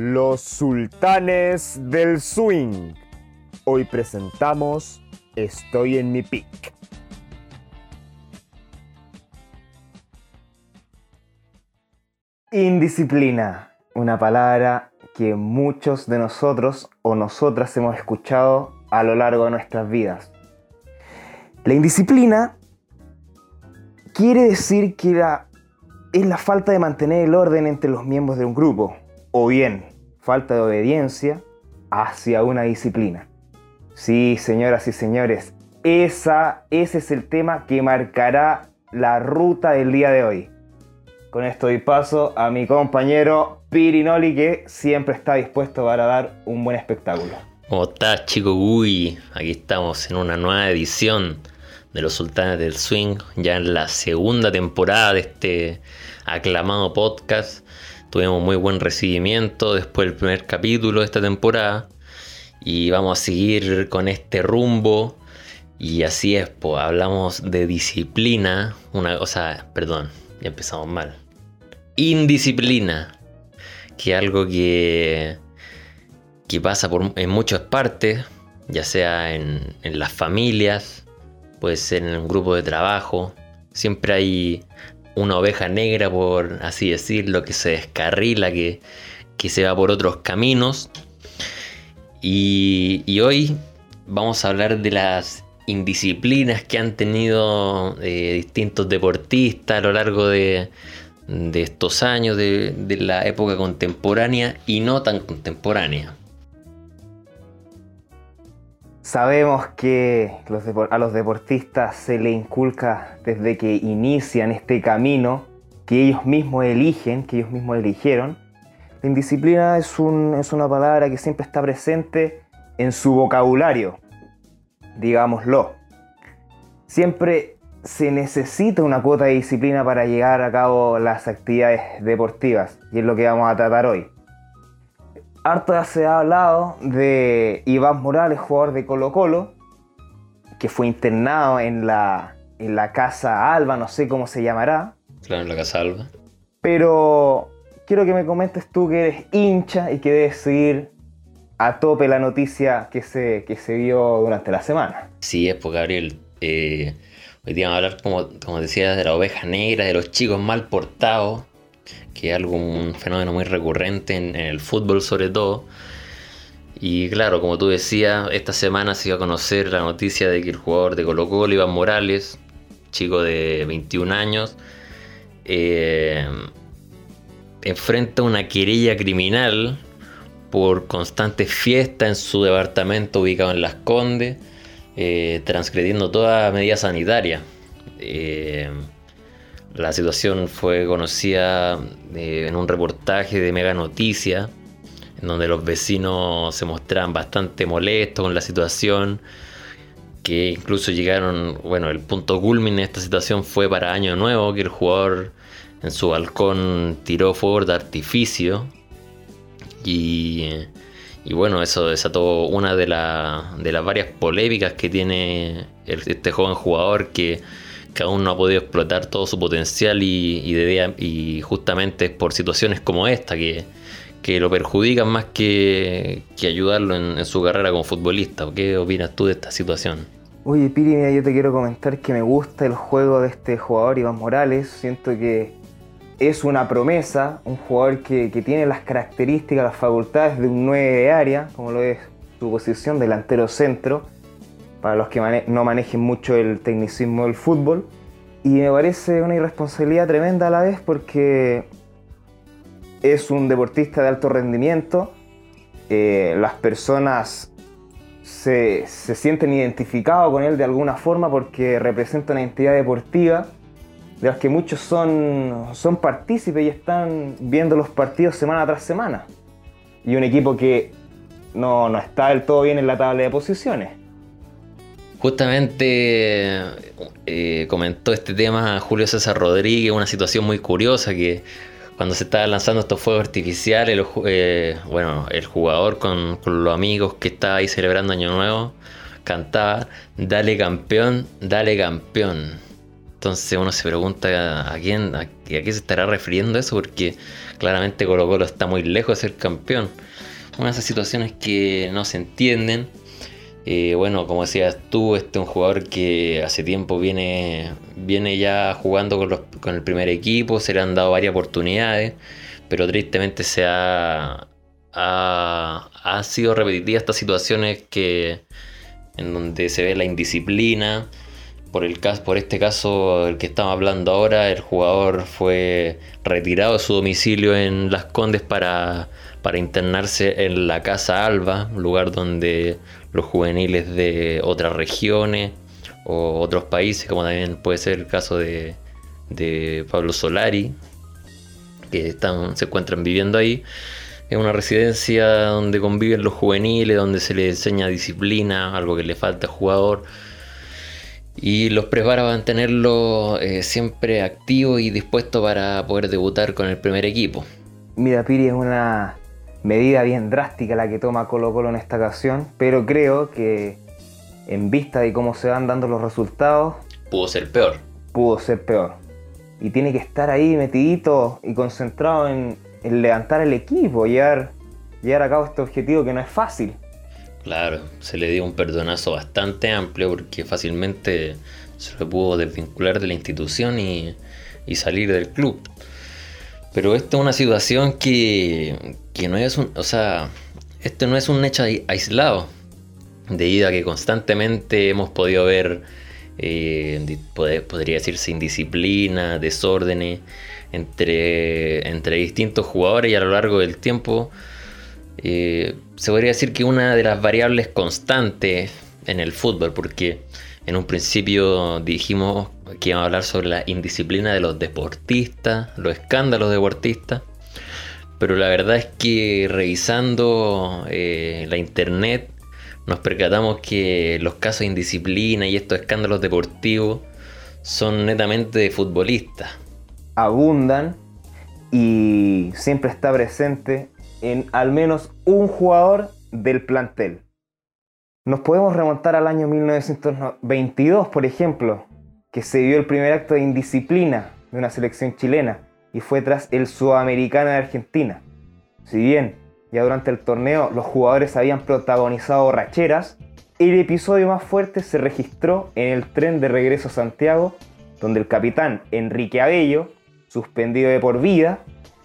Los sultanes del swing. Hoy presentamos Estoy en mi pick. Indisciplina, una palabra que muchos de nosotros o nosotras hemos escuchado a lo largo de nuestras vidas. La indisciplina quiere decir que la- es la falta de mantener el orden entre los miembros de un grupo, o bien falta de obediencia hacia una disciplina. Sí, señoras y señores, esa, ese es el tema que marcará la ruta del día de hoy. Con esto doy paso a mi compañero Pirinoli que siempre está dispuesto para dar un buen espectáculo. ¿Cómo estás, chico? Uy, aquí estamos en una nueva edición de Los Sultanes del Swing, ya en la segunda temporada de este aclamado podcast. Tuvimos muy buen recibimiento después del primer capítulo de esta temporada y vamos a seguir con este rumbo. Y así es, pues hablamos de disciplina, una cosa, perdón, ya empezamos mal. Indisciplina, que es algo que que pasa por, en muchas partes, ya sea en, en las familias, puede ser en un grupo de trabajo. Siempre hay una oveja negra, por así decirlo, que se descarrila, que, que se va por otros caminos. Y, hoy vamos a hablar de las indisciplinas que han tenido eh, distintos deportistas a lo largo de, de estos años, de, de la época contemporánea y no tan contemporánea. Sabemos que a los deportistas se le inculca desde que inician este camino que ellos mismos eligen, que ellos mismos eligieron. La indisciplina es, es una palabra que siempre está presente en su vocabulario, digámoslo. Siempre se necesita una cuota de disciplina para llegar a cabo las actividades deportivas y es lo que vamos a tratar hoy. Harto se ha hablado de Iván Morales, jugador de Colo Colo, que fue internado en la, en la Casa Alba, no sé cómo se llamará, Claro, en la Casa Alba. pero quiero que me comentes tú que eres hincha y que debes seguir a tope la noticia que se, que se dio durante la semana. Sí, es pues Gabriel. eh, hoy día vamos a hablar, como, como decías, de la oveja negra, de los chicos mal portados, que es algo, un fenómeno muy recurrente en, el fútbol sobre todo. Y claro, como tú decías, esta semana se iba a conocer la noticia de que el jugador de Colo Colo, Iván Morales, chico de 21 años, eh, enfrenta una querella criminal por constantes fiestas en su departamento ubicado en Las Condes, eh, transgrediendo toda medida sanitaria. Eh, la situación fue conocida eh, en un reportaje de Mega Noticia, en donde los vecinos se mostraban bastante molestos con la situación, que incluso llegaron, bueno, el punto culmine de esta situación fue para Año Nuevo, que el jugador en su balcón tiró fuegos de artificio y, y bueno, eso desató una de, la- de las varias polémicas que tiene este joven jugador que, que aún no ha podido explotar todo su potencial y, y, de- y justamente por situaciones como esta que, que lo perjudican más que, que ayudarlo en, en su carrera como futbolista. ¿Qué opinas tú de esta situación? Oye, Piri, mira, yo te quiero comentar que me gusta el juego de este jugador Iván Morales. Siento que es una promesa, un jugador que, que tiene las características, las facultades de un 9 de área, como lo es su posición, delantero centro, para los que mane- no manejen mucho el tecnicismo del fútbol. Y me parece una irresponsabilidad tremenda a la vez porque es un deportista de alto rendimiento. eh, las personas se, se sienten identificados con él de alguna forma porque representa una entidad deportiva de las que muchos son, son partícipes y están viendo los partidos semana tras semana. Y un equipo que no, no está del todo bien en la tabla de posiciones. Justamente eh, comentó este tema Julio César Rodríguez, una situación muy curiosa que cuando se estaban lanzando estos fuegos artificiales, eh, bueno, el jugador con, los amigos que estaba ahí celebrando Año Nuevo cantaba Dale campeón, dale campeón. Entonces uno se pregunta a quién, a, qué se estará refiriendo eso, porque claramente Colo Colo está muy lejos de ser campeón. Una de esas situaciones que no se entienden. Eh, bueno, como decías tú, este es un jugador que hace tiempo viene, viene ya jugando con, el primer equipo, se le han dado varias oportunidades, pero tristemente se ha, ha, ha sido repetitiva estas situaciones que en donde se ve la indisciplina. Por, el por este caso el que estamos hablando ahora, el jugador fue retirado de su domicilio en Las Condes para, para internarse en la Casa Alba, lugar donde los juveniles de otras regiones o otros países, como también puede ser el caso de, de Pablo Solari, que están, se encuentran viviendo ahí, es una residencia donde conviven los juveniles, donde se les enseña disciplina, algo que le falta al jugador. Y los prepara para mantenerlo eh, siempre activo y dispuesto para poder debutar con el primer equipo. Mira, Piri, es una medida bien drástica la que toma Colo Colo en esta ocasión, pero creo que en vista de cómo se van dando los resultados... Pudo ser peor. Pudo ser peor. Y tiene que estar ahí metidito y concentrado en, levantar el equipo, llevar, llevar a cabo este objetivo que no es fácil. Claro, se le dio un perdonazo bastante amplio porque fácilmente se le pudo desvincular de la institución y, salir del club. Pero esto es una situación que, que, no es un. O sea, esto no es un hecho aislado. Debido a que constantemente hemos podido ver, eh, podría decirse, indisciplina, desórdenes entre, entre distintos jugadores y a lo largo del tiempo eh, se podría decir que una de las variables constantes en el fútbol, porque en un principio dijimos que íbamos a hablar sobre la indisciplina de los deportistas, los escándalos deportistas, pero la verdad es que revisando eh, la internet nos percatamos que los casos de indisciplina y estos escándalos deportivos son netamente futbolistas. Abundan y siempre está presente en al menos un jugador del plantel. Nos podemos remontar al año 1922, por ejemplo, que se vio el primer acto de indisciplina de una selección chilena y fue tras el Sudamericano de Argentina. Si bien ya durante el torneo los jugadores habían protagonizado borracheras, el episodio más fuerte se registró en el tren de regreso a Santiago, donde el capitán Enrique Abello suspendido de por vida,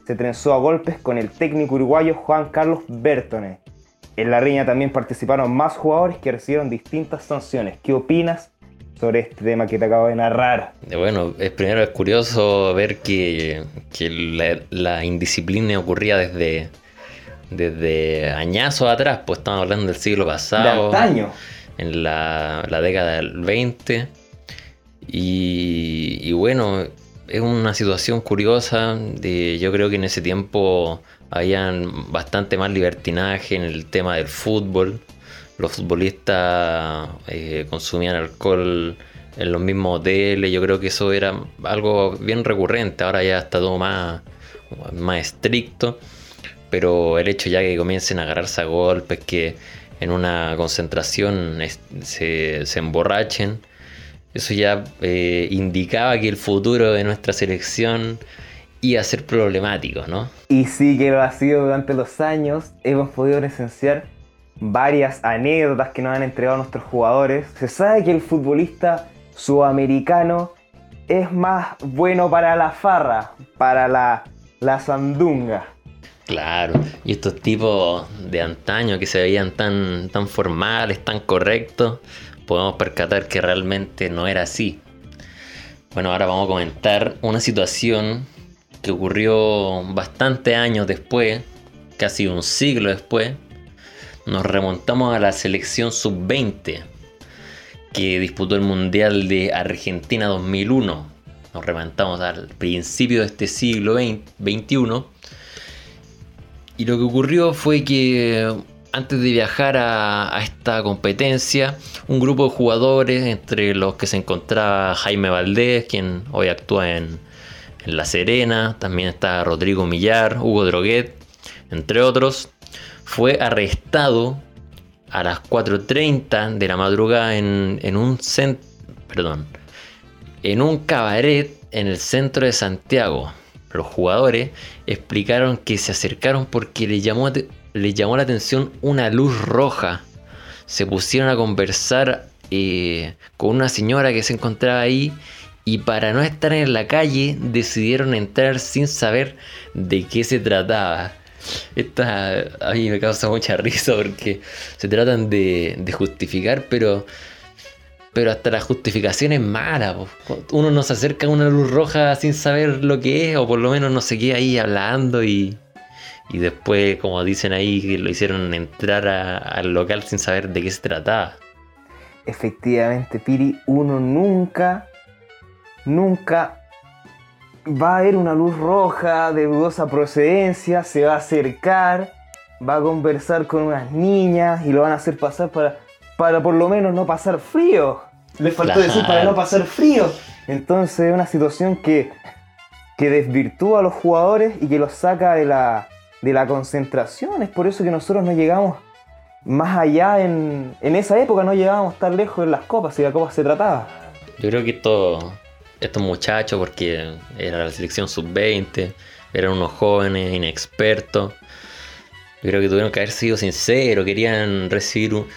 se trenzó a golpes con el técnico uruguayo Juan Carlos Bertone. En la riña también participaron más jugadores que recibieron distintas sanciones. ¿Qué opinas sobre este tema que te acabo de narrar? Bueno, es primero es curioso ver que, la, indisciplina ocurría desde, desde añazos atrás, pues estamos hablando del siglo pasado. De En la, década del 20. Y, y bueno, es una situación curiosa. De, yo creo que en ese tiempo habían bastante más libertinaje en el tema del fútbol. Los futbolistas eh, consumían alcohol en los mismos hoteles. Yo creo que eso era algo bien recurrente. Ahora ya está todo más, más estricto. Pero el hecho ya que comiencen a agarrarse a golpes, que en una concentración se, se emborrachen eso ya eh, indicaba que el futuro de nuestra selección iba a ser problemático, ¿no? Y sí que lo ha sido durante los años. Hemos podido presenciar varias anécdotas que nos han entregado nuestros jugadores. Se sabe que el futbolista sudamericano es más bueno para la farra, para la, la sandunga. Claro, y estos tipos de antaño que se veían tan, tan formales, tan correctos, podemos percatar que realmente no era así. Bueno, ahora vamos a comentar una situación que ocurrió bastante años después, casi un siglo después. Nos remontamos a la selección sub-20 que disputó el Mundial de Argentina 2001. Nos remontamos al principio de este siglo XXI. Y lo que ocurrió fue que antes de viajar a, esta competencia, un grupo de jugadores, entre los que se encontraba Jaime Valdés, quien hoy actúa en, La Serena, también está Rodrigo Millar, Hugo Droguet, entre otros, fue arrestado a las 4.30 de la madrugada en, un perdón, en un cabaret en el centro de Santiago. Los jugadores explicaron que se acercaron porque les llamó, les llamó la atención una luz roja. Se pusieron a conversar eh, con una señora que se encontraba ahí y para no estar en la calle decidieron entrar sin saber de qué se trataba. Esta a mí me causa mucha risa porque se tratan de, de justificar, pero pero hasta la justificación es mala. Uno no se acerca a una luz roja sin saber lo que es, o por lo menos no se queda ahí hablando y, y después, como dicen ahí, que lo hicieron entrar al local sin saber de qué se trataba. Efectivamente, Piri, uno nunca, nunca va a ver una luz roja de dudosa procedencia, se va a acercar, va a conversar con unas niñas y lo van a hacer pasar para para por lo menos no pasar frío. Les faltó decir para no pasar frío. Entonces es una situación que, que desvirtúa a los jugadores y que los saca de la, de la concentración. Es por eso que nosotros no llegamos más allá en, en esa época, no llegábamos tan lejos en las copas y la copa se trataba. Yo creo que esto, estos muchachos, porque era la selección sub-20, eran unos jóvenes inexpertos, creo que tuvieron que haber sido sinceros, querían recibir un,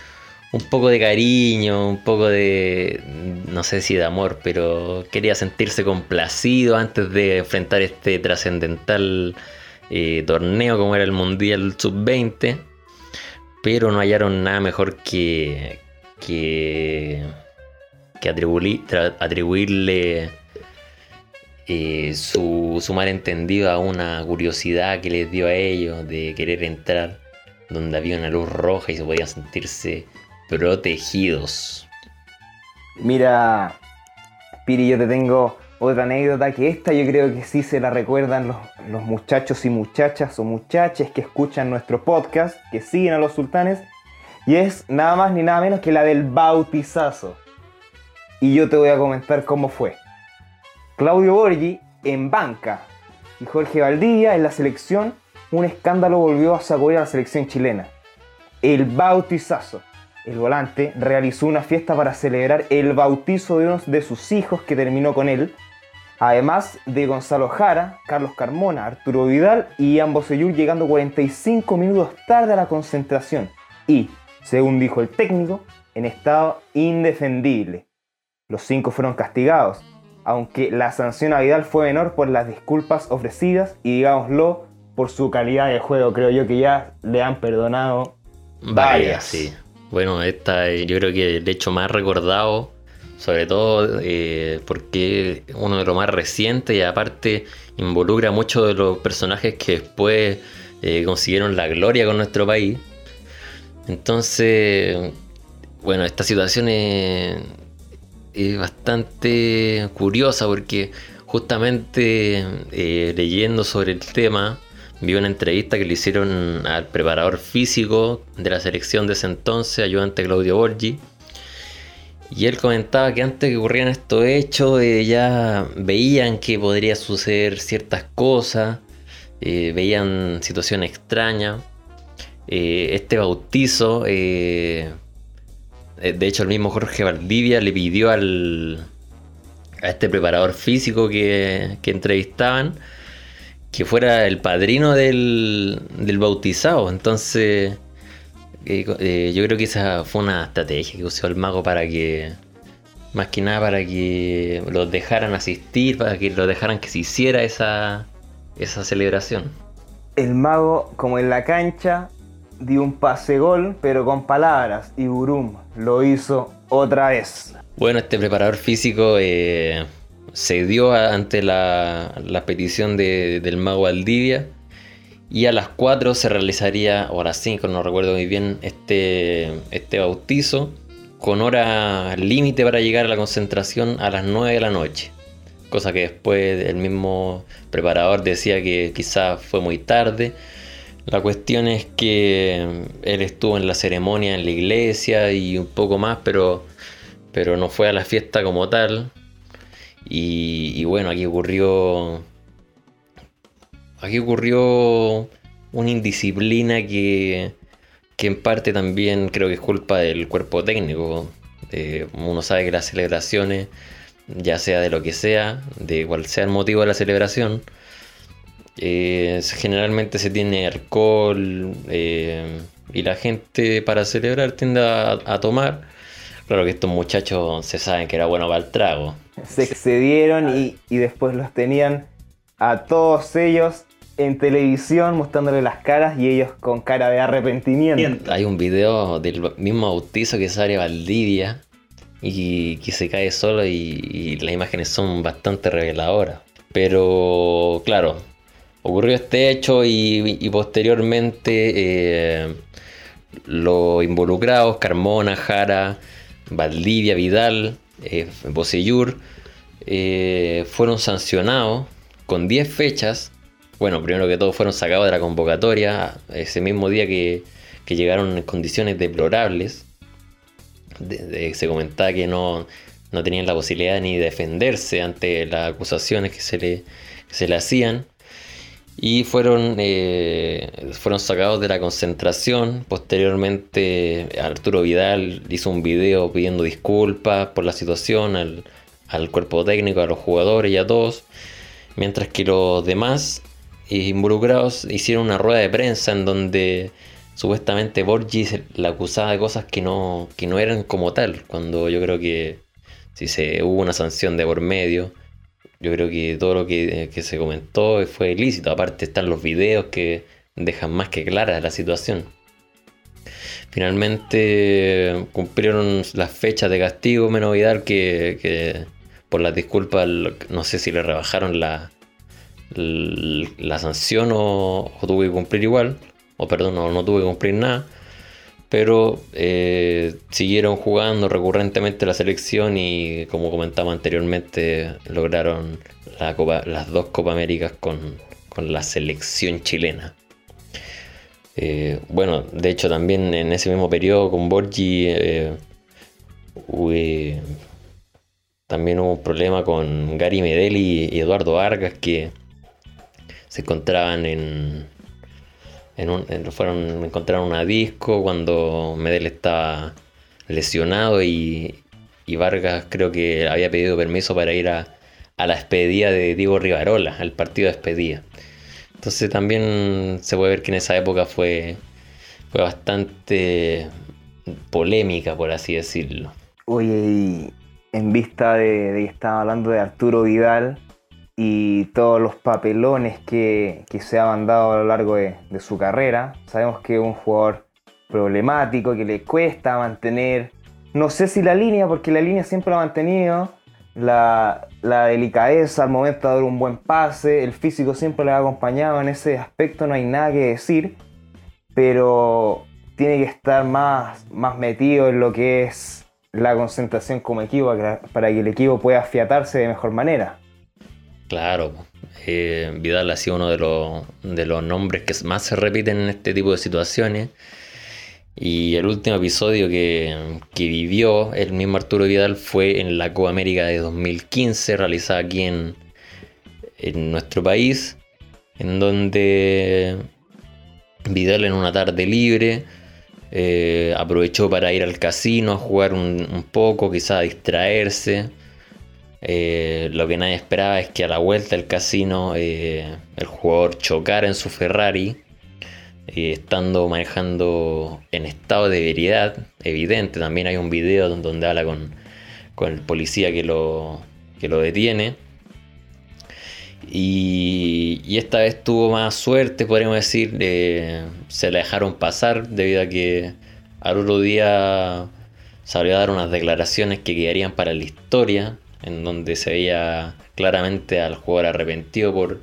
un poco de cariño, un poco de, no sé si de amor, pero quería sentirse complacido antes de enfrentar este trascendental eh, torneo como era el Mundial Sub-20, pero no hallaron nada mejor que, que, que atribuirle eh, su, su malentendido a una curiosidad que les dio a ellos de querer entrar donde había una luz roja y se podían sentirse protegidos. Mira, Piri, yo te tengo otra anécdota que esta yo creo que sí se la recuerdan los, muchachos y muchachas o muchachas que escuchan nuestro podcast, que siguen a los sultanes, y es nada más ni nada menos que la del bautizazo. Y yo te voy a comentar cómo fue. Claudio Borgi en banca y Jorge Valdivia en la selección, un escándalo volvió a sacudir a la selección chilena. El bautizazo el volante, realizó una fiesta para celebrar el bautizo de uno de sus hijos que terminó con él, además de Gonzalo Jara, Carlos Carmona, Arturo Vidal y ambos llegando 45 minutos tarde a la concentración y, según dijo el técnico, en estado indefendible. Los cinco fueron castigados, aunque la sanción a Vidal fue menor por las disculpas ofrecidas y digámoslo por su calidad de juego. Creo yo que ya le han perdonado varias. sí. Bueno, esta yo creo que el hecho más recordado, sobre todo eh, porque uno de los más recientes y aparte involucra muchos de los personajes que después eh, consiguieron la gloria con nuestro país. Entonces, bueno, esta situación es, es bastante curiosa porque justamente eh, leyendo sobre el tema, vi una entrevista que le hicieron al preparador físico de la selección de ese entonces, ayudante Claudio Borgi. Y él comentaba que antes que ocurrieran estos hechos, eh, ya veían que podría suceder ciertas cosas, eh, veían situaciones extrañas. Eh, este bautizo, de hecho el mismo Jorge Valdivia le pidió al, a este preparador físico que, que entrevistaban, que fuera el padrino del, del bautizado. Entonces, eh, eh, yo creo que esa fue una estrategia que usó el mago para que, más que nada, para que los dejaran asistir, para que los dejaran que se hiciera esa, esa celebración. El mago, como en la cancha, dio un pase gol, pero con palabras, y Burum lo hizo otra vez. Bueno, este preparador físico eh, se dio ante la, petición del mago Aldivia y a las 4 se realizaría, o a las 5, no recuerdo muy bien, este, este bautizo con hora límite para llegar a la concentración a las 9 de la noche. Cosa que después el mismo preparador decía que quizás fue muy tarde. La cuestión es que él estuvo en la ceremonia en la iglesia y un poco más, pero, pero no fue a la fiesta como tal. Y, bueno, aquí ocurrió. Aquí ocurrió una indisciplina que, que en parte también creo que es culpa del cuerpo técnico. uno sabe que las celebraciones ya sea de lo que sea, de cual sea el motivo de la celebración. Eh, generalmente se tiene alcohol eh, y la gente para celebrar tiende a, tomar. Claro que estos muchachos se saben que era bueno para el trago. Se excedieron y, y después los tenían a todos ellos en televisión mostrándole las caras y ellos con cara de arrepentimiento. Hay un video del mismo bautizo que sale Valdivia y que se cae solo y, las imágenes son bastante reveladoras. Pero claro, ocurrió este hecho y, posteriormente eh, los involucrados, Carmona, Jara, Valdivia, Vidal, eh, eh fueron sancionados con 10 fechas. Bueno, primero que todo fueron sacados de la convocatoria ese mismo día que, que llegaron en condiciones deplorables se comentaba que no, tenían la posibilidad ni de defenderse ante las acusaciones que se le, se le hacían y fueron, eh, fueron sacados de la concentración. Posteriormente Arturo Vidal hizo un video pidiendo disculpas por la situación al, al, cuerpo técnico, a los jugadores y a todos, mientras que los demás involucrados hicieron una rueda de prensa en donde supuestamente Borgi la acusaba de cosas que no, que no eran como tal, cuando yo creo que si se hubo una sanción de por medio, yo creo que todo lo que, se comentó fue ilícito, aparte están los videos que dejan más que clara la situación. Finalmente cumplieron las fechas de castigo menos Vidal que, por las disculpas, no sé si le rebajaron la, la, sanción o, o tuvo que cumplir igual o perdón, no, tuve que cumplir nada, pero eh, siguieron jugando recurrentemente la selección y como comentaba anteriormente, lograron las dos Copa Américas con, la selección chilena. Eh, bueno, de hecho también en ese mismo periodo con Borgi eh, también hubo un problema con Gary Medel y Eduardo Vargas que se encontraban en, en un, fueron, encontraron una disco cuando Medel estaba lesionado y, Vargas creo que había pedido permiso para ir a, la despedida de Diego Rivarola, al partido de despedida. Entonces también se puede ver que en esa época fue, fue bastante polémica, por así decirlo. Oye, en vista de, de que estaba hablando de Arturo Vidal, y todos los papelones que, se ha mandado a lo largo de, su carrera. Sabemos que es un jugador problemático, que le cuesta mantener, no sé si la línea, porque la línea siempre lo ha mantenido, la, delicadeza al momento de dar un buen pase, el físico siempre le ha acompañado, en ese aspecto no hay nada que decir, pero tiene que estar más, más metido en lo que es la concentración como equipo para que el equipo pueda afiatarse de mejor manera. Claro, eh, Vidal ha sido uno de los, nombres que más se repiten en este tipo de situaciones. Y el último episodio que, vivió el mismo Arturo Vidal fue en la Copa América de 2015, realizada aquí en, nuestro país, en donde Vidal en una tarde libre eh, aprovechó para ir al casino a jugar un, un poco, quizá a distraerse eh, lo que nadie esperaba es que a la vuelta del casino eh, el jugador chocara en su Ferrari, eh, estando manejando en estado de ebriedad, evidente. También hay un video donde habla con, el policía que lo, que lo detiene. Y, y, esta vez tuvo más suerte, podríamos decir. se la dejaron pasar debido a que al otro día salió a dar unas declaraciones que quedarían para la historia en donde se veía claramente al jugador arrepentido por,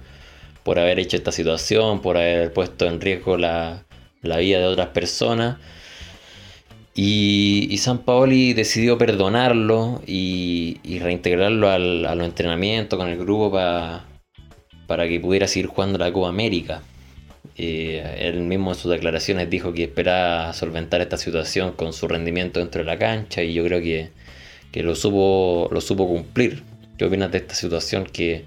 por haber hecho esta situación, por haber puesto en riesgo la, vida de otras personas. Y, San Paoli decidió perdonarlo y, reintegrarlo al, a los entrenamientos con el grupo para que pudiera seguir jugando la Copa América. Eh, él mismo en sus declaraciones dijo que esperaba solventar esta situación con su rendimiento dentro de la cancha y yo creo que, que lo supo, lo supo cumplir. ¿Qué opinas de esta situación que,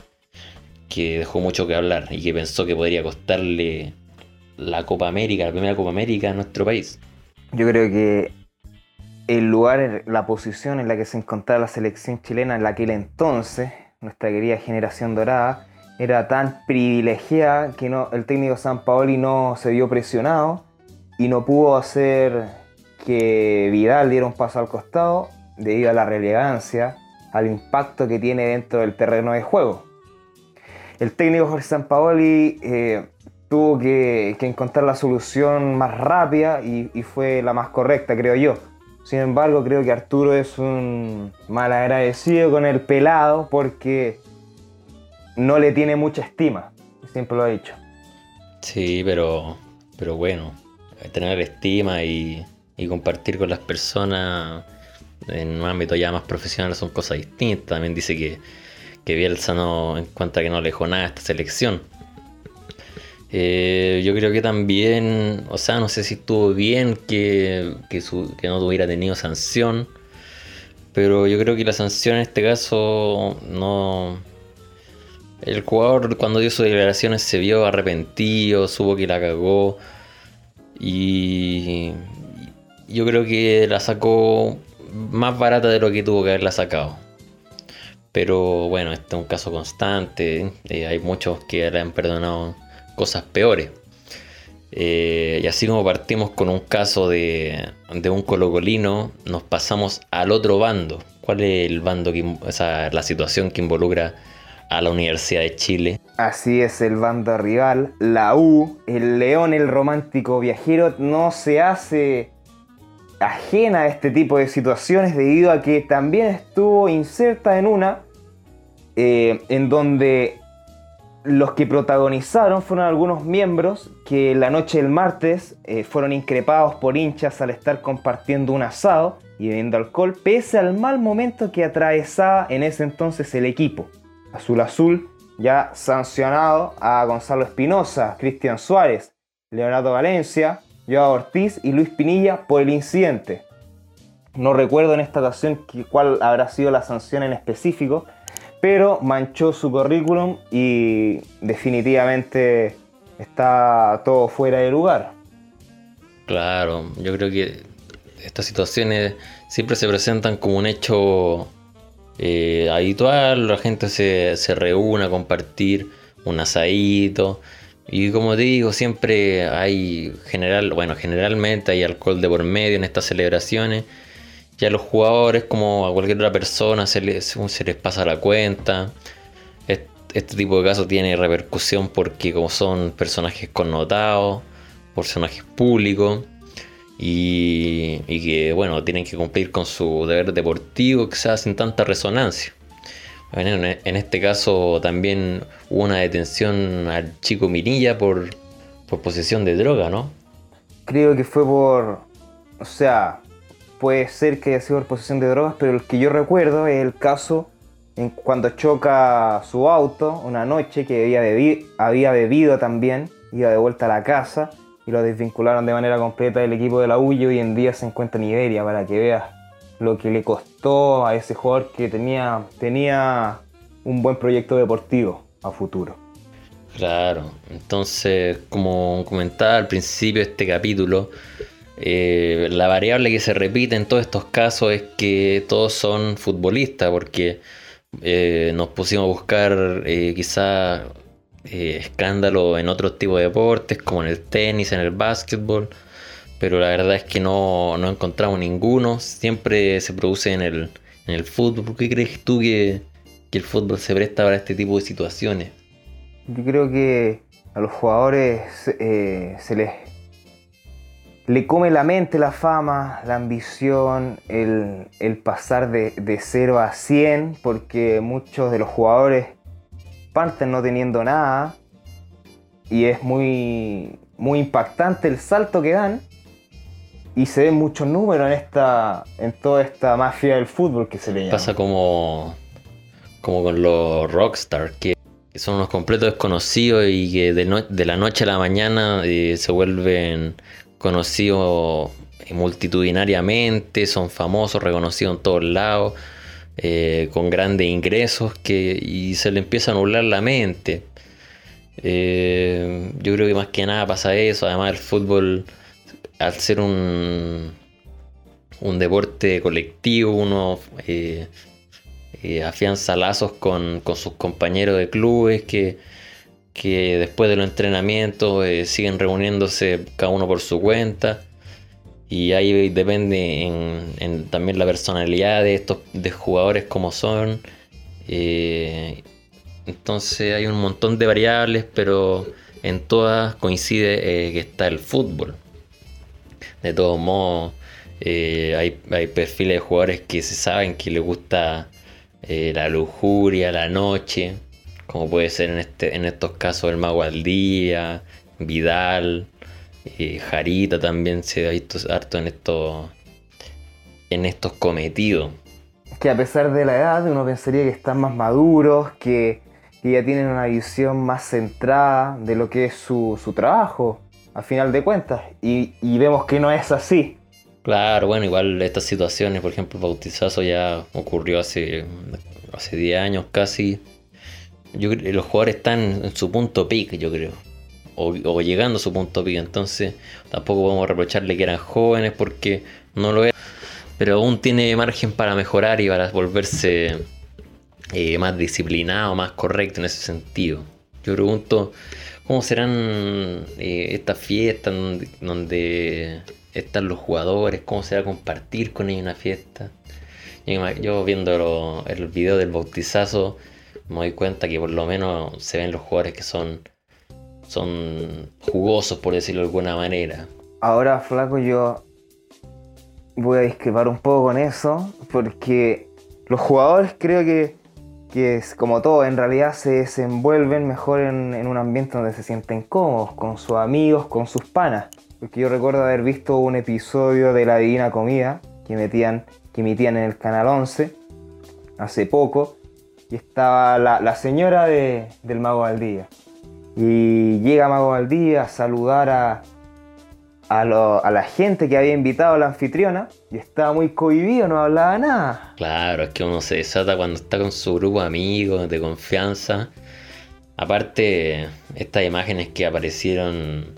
que dejó mucho que hablar y que pensó que podría costarle la Copa América, la primera Copa América a nuestro país? Yo creo que el lugar, la posición en la que se encontraba la selección chilena en aquel entonces, nuestra querida generación dorada, era tan privilegiada que no, el técnico San Paoli no se vio presionado y no pudo hacer que Vidal diera un paso al costado debido a la relevancia, al impacto que tiene dentro del terreno de juego. El técnico Jorge Sampaoli eh, tuvo que, encontrar la solución más rápida y, fue la más correcta, creo yo. Sin embargo, creo que Arturo es un mal agradecido con el pelado porque no le tiene mucha estima. Siempre lo ha dicho. Sí, pero, pero bueno, tener estima y, y compartir con las personas en un ámbito ya más profesional son cosas distintas. También dice que, que Bielsa no encuentra que no le nada a esta selección. Eh, yo creo que también, o sea, no sé si estuvo bien que, que, no hubiera tenido sanción, pero yo creo que la sanción en este caso no... El jugador cuando dio sus declaraciones se vio arrepentido, supo que la cagó y yo creo que la sacó más barata de lo que tuvo que haberla sacado. Pero bueno, este es un caso constante. Eh, hay muchos que le han perdonado cosas peores. Eh, y así como partimos con un caso de, de, un colocolino, nos pasamos al otro bando. ¿Cuál es el bando, que, esa, la situación que involucra a la Universidad de Chile? Así es el bando rival, la U, el león, el romántico viajero, no se hace ajena a este tipo de situaciones debido a que también estuvo inserta en una eh, en donde los que protagonizaron fueron algunos miembros que la noche del martes eh, fueron increpados por hinchas al estar compartiendo un asado y bebiendo alcohol, pese al mal momento que atravesaba en ese entonces el equipo. Azul Azul ya sancionado a Gonzalo Espinosa, Cristian Suárez, Leonardo Valencia, Joao Ortiz y Luis Pinilla por el incidente. No recuerdo en esta ocasión cuál habrá sido la sanción en específico, pero manchó su currículum y definitivamente está todo fuera de lugar. Claro, yo creo que estas situaciones siempre se presentan como un hecho eh, habitual, la gente se, se reúne a compartir un asadito y como digo, siempre hay general, bueno, generalmente hay alcohol de por medio en estas celebraciones. Y a los jugadores, como a cualquier otra persona, se les, se les pasa la cuenta. Este tipo de casos tiene repercusión porque como son personajes connotados, personajes públicos, y, y que bueno, tienen que cumplir con su deber deportivo quizás sin tanta resonancia. En este caso también hubo una detención al chico Mirilla por, por posesión de droga, ¿no? Creo que fue por... O sea, puede ser que haya sido por posesión de drogas, pero el que yo recuerdo es el caso en cuando choca su auto una noche que había, había bebido también, iba de vuelta a la casa y lo desvincularon de manera completa del equipo de la U y en día se encuentra en Iberia para que veas lo que le costó a ese jugador que tenía, tenía un buen proyecto deportivo a futuro. Claro, entonces como comentaba al principio de este capítulo, eh, la variable que se repite en todos estos casos es que todos son futbolistas, porque eh, nos pusimos a buscar eh, quizá escándalos en otros tipos de deportes, como en el tenis, en el básquetbol, pero la verdad es que no, no encontramos ninguno. Siempre se produce en el, en el fútbol. ¿Por qué crees tú que, el fútbol se presta para este tipo de situaciones? Yo creo que a los jugadores eh, se les le come la mente la fama, la ambición, el, pasar de, de 0 a 100, porque muchos de los jugadores parten no teniendo nada y es muy, muy impactante el salto que dan y se ven muchos números en esta en toda esta mafia del fútbol que se le llama. Pasa como como con los rockstar que, son unos completos desconocidos y que de, la noche a la mañana eh, se vuelven conocidos multitudinariamente, son famosos, reconocidos en todos lados, eh, con grandes ingresos que, y se le empieza a nublar la mente. Eh, yo creo que más que nada pasa eso, además el fútbol al ser un, un deporte colectivo, uno eh, afianza lazos con, sus compañeros de clubes que, que después de los entrenamientos siguen reuniéndose cada uno por su cuenta. Y ahí depende en, también la personalidad de estos de jugadores como son. entonces hay un montón de variables, pero en todas coincide que está el fútbol. De todos modos, eh, hay, perfiles de jugadores que se saben que les gusta eh, la lujuria, la noche, como puede ser en, este, en estos casos el Mago al Día, Vidal, eh, Jarita también se ha visto harto en estos, en estos cometidos. Que a pesar de la edad uno pensaría que están más maduros, que, ya tienen una visión más centrada de lo que es su, su trabajo al final de cuentas. Y, vemos que no es así. Claro, bueno, igual estas situaciones, por ejemplo, el bautizazo ya ocurrió hace, hace 10 años casi. Los jugadores están en su punto peak, yo creo. O, llegando a su punto peak. Entonces, tampoco podemos reprocharle que eran jóvenes porque no lo es. Pero aún tiene margen para mejorar y para volverse eh, más disciplinado, más correcto en ese sentido. Yo pregunto, ¿Cómo serán eh, estas fiestas donde, están los jugadores? ¿Cómo será compartir con ellos una fiesta? Yo, viendo el video del bautizazo me doy cuenta que por lo menos se ven los jugadores que son, son jugosos, por decirlo de alguna manera. Ahora, flaco, yo voy a discrepar un poco con eso, porque los jugadores creo que que como todo, en realidad se desenvuelven mejor en, un ambiente donde se sienten cómodos, con sus amigos, con sus panas. Porque yo recuerdo haber visto un episodio de La Divina Comida que, metían, que emitían en el Canal 11 hace poco, y estaba la, señora del Mago Valdía. Y llega Mago Valdía a saludar a, a, la gente que había invitado a la anfitriona y estaba muy cohibido, no hablaba nada. Claro, es que uno se desata cuando está con su grupo de amigos, de confianza. Aparte, estas imágenes que aparecieron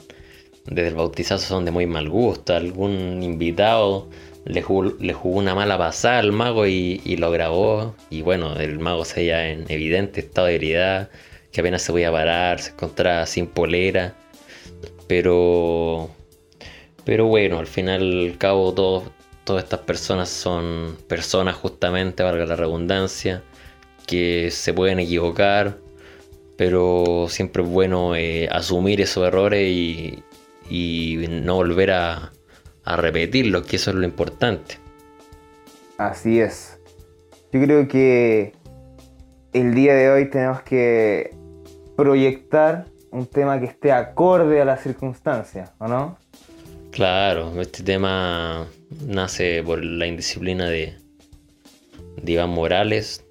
desde el bautizazo son de muy mal gusto. Algún invitado le jugó, una mala pasada al mago y, lo grabó. Y bueno, el mago se veía en evidente estado de herida, que apenas se podía parar, se encontraba sin polera. Pero pero bueno, al final y al cabo todas estas personas son personas justamente, valga la redundancia, que se pueden equivocar, pero siempre es bueno eh, asumir esos errores y, no volver a, a repetirlos, que eso es lo importante. Así es. Yo creo que el día de hoy tenemos que proyectar un tema que esté acorde a las circunstancias, ¿o no? Claro, este tema nace por la indisciplina de, Iván Morales,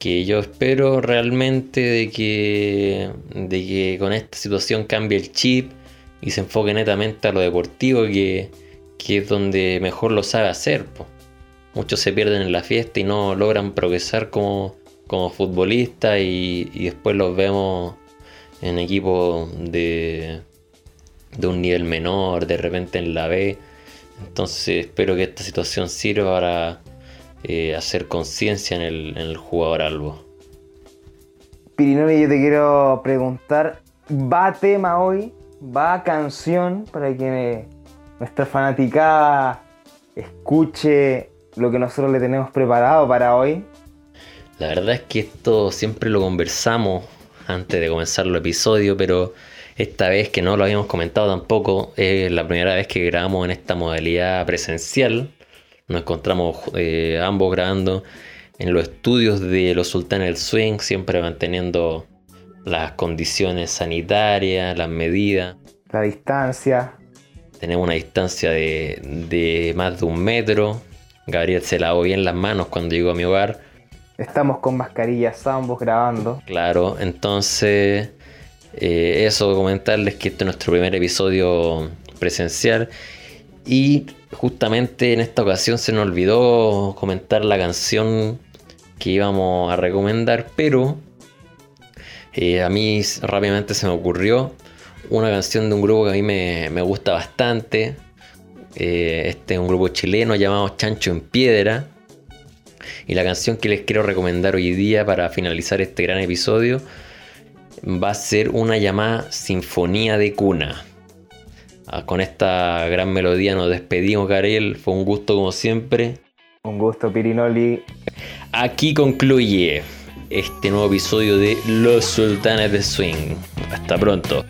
que yo espero realmente de que, de que con esta situación cambie el chip y se enfoque netamente a lo deportivo, que, es donde mejor lo sabe hacer. Muchos se pierden en la fiesta y no logran progresar como, como futbolistas y, y después los vemos en equipos de, de un nivel menor, de repente en la B. Entonces espero que esta situación sirva para eh, hacer conciencia en el, jugador albo. Pirinoli, yo te quiero preguntar, ¿va tema hoy? ¿Va canción para que nuestra fanaticada escuche lo que nosotros le tenemos preparado para hoy? La verdad es que esto siempre lo conversamos antes de comenzar el episodio, pero esta vez que no lo habíamos comentado tampoco, es la primera vez que grabamos en esta modalidad presencial. Nos encontramos eh, ambos grabando en los estudios de los Sultanes del Swing, siempre manteniendo las condiciones sanitarias, las medidas. La distancia. Tenemos una distancia de, de más de un metro. Gabriel se lavó bien las manos cuando llegó a mi hogar. Estamos con mascarillas ambos grabando. Claro, entonces eh, eso, comentarles que este es nuestro primer episodio presencial. Y justamente en esta ocasión se nos olvidó comentar la canción que íbamos a recomendar, pero eh, a mí rápidamente se me ocurrió una canción de un grupo que a mí me, me gusta bastante. Eh, este es un grupo chileno llamado Chancho en Piedra. Y la canción que les quiero recomendar hoy día para finalizar este gran episodio va a ser una llamada Sinfonía de Cuna. Ah, con esta gran melodía nos despedimos, Gabriel. Fue un gusto como siempre. Un gusto, Pirinoli. Aquí concluye este nuevo episodio de Los Sultanes de Swing. Hasta pronto.